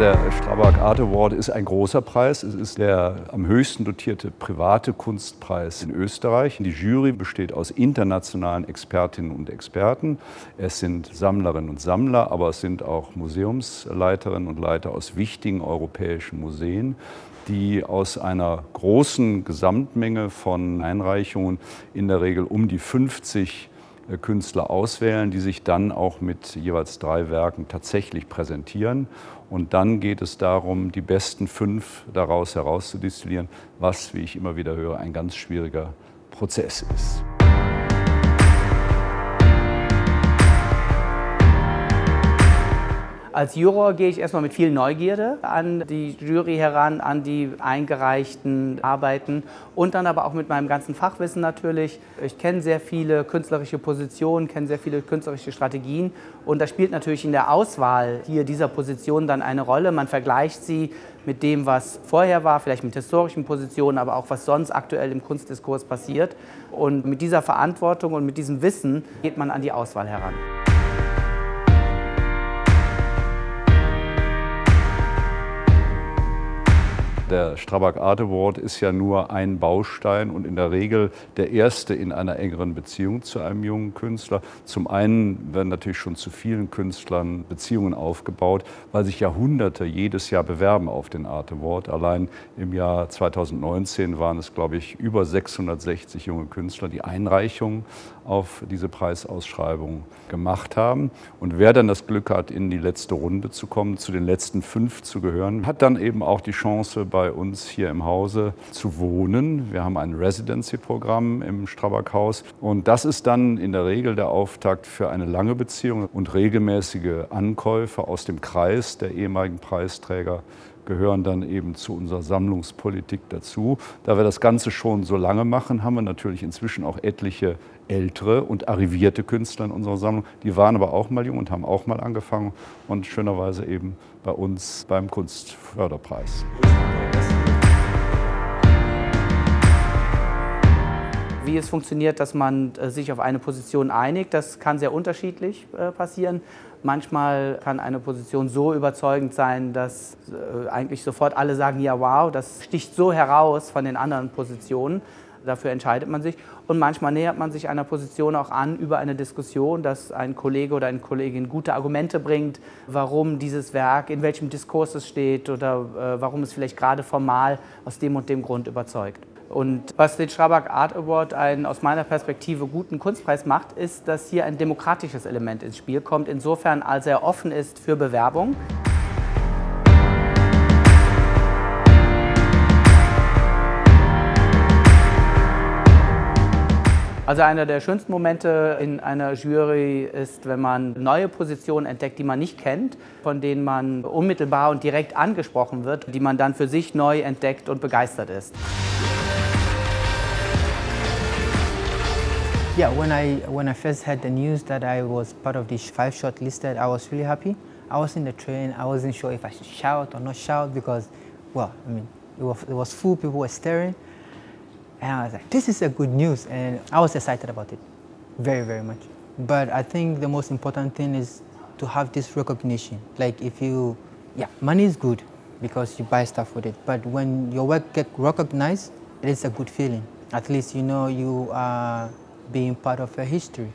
Der Strabag Art Award ist ein großer Preis. Es ist der am höchsten dotierte private Kunstpreis in Österreich. Die Jury besteht aus internationalen Expertinnen und Experten. Es sind Sammlerinnen und Sammler, aber es sind auch Museumsleiterinnen und Leiter aus wichtigen europäischen Museen die aus einer großen Gesamtmenge von Einreichungen in der Regel um die 50 äh, Künstler auswählen, die sich dann auch mit jeweils drei Werken tatsächlich präsentieren. Und dann geht es darum, die besten fünf daraus herauszudestillieren, was, wie ich immer wieder höre, ein ganz schwieriger Prozess ist. Als Juror gehe ich erstmal mit viel Neugierde an die Jury heran, an die eingereichten Arbeiten und dann aber auch mit meinem ganzen Fachwissen natürlich. Ich kenne sehr viele künstlerische Positionen, kenne sehr viele künstlerische Strategien und das spielt natürlich in der Auswahl hier dieser Position dann eine Rolle. Man vergleicht sie mit dem, was vorher war, vielleicht mit historischen Positionen, aber auch was sonst aktuell im Kunstdiskurs passiert. Und mit dieser Verantwortung und mit diesem Wissen geht man an die Auswahl heran. Der Strabag Art Award ist ja nur ein Baustein und in der Regel der erste in einer engeren Beziehung zu einem jungen Künstler. Zum einen werden natürlich schon zu vielen Künstlern Beziehungen aufgebaut, weil sich Jahrhunderte jedes Jahr bewerben auf den Art Award. Allein im Jahr 2019 waren es, glaube ich, über 660 junge Künstler, die Einreichungen auf diese Preisausschreibung gemacht haben. Und wer dann das Glück hat, in die letzte Runde zu kommen, zu den letzten fünf zu gehören, hat dann eben auch die Chance, bei bei uns hier im Hause zu wohnen. Wir haben ein Residency-Programm im Strabag-Haus und das ist dann in der Regel der Auftakt für eine lange Beziehung und regelmäßige Ankäufe aus dem Kreis der ehemaligen Preisträger gehören dann eben zu unserer Sammlungspolitik dazu. Da wir das Ganze schon so lange machen, haben wir natürlich inzwischen auch etliche ältere und arrivierte Künstler in unserer Sammlung. Die waren aber auch mal jung und haben auch mal angefangen und schönerweise eben bei uns beim Kunstförderpreis. Wie es funktioniert, dass man äh, sich auf eine Position einigt, das kann sehr unterschiedlich äh, passieren. Manchmal kann eine Position so überzeugend sein, dass äh, eigentlich sofort alle sagen, ja wow, das sticht so heraus von den anderen Positionen. Dafür entscheidet man sich. Und manchmal nähert man sich einer Position auch an über eine Diskussion, dass ein Kollege oder eine Kollegin gute Argumente bringt, warum dieses Werk, in welchem Diskurs es steht oder warum es vielleicht gerade formal aus dem und dem Grund überzeugt. Und was den Strabag Art Award einen aus meiner Perspektive guten Kunstpreis macht, ist, dass hier ein demokratisches Element ins Spiel kommt, insofern als er offen ist für Bewerbung. Also einer der schönsten Momente in einer Jury ist, wenn man neue Positionen entdeckt, die man nicht kennt, von denen man unmittelbar und direkt angesprochen wird, die man dann für sich neu entdeckt und begeistert ist. Yeah, when I when I first heard the news that I was part of this five shortlisted, I was really happy. I was in the train. I wasn't sure if I should shout or not shout because, well, I mean, it was, it was full. People were staring. And I was like, this is a good news. And I was excited about it very, very much. But I think the most important thing is to have this recognition. Like if you, yeah, money is good because you buy stuff with it. But when your work get recognized, it is a good feeling. At least you know you are being part of a history.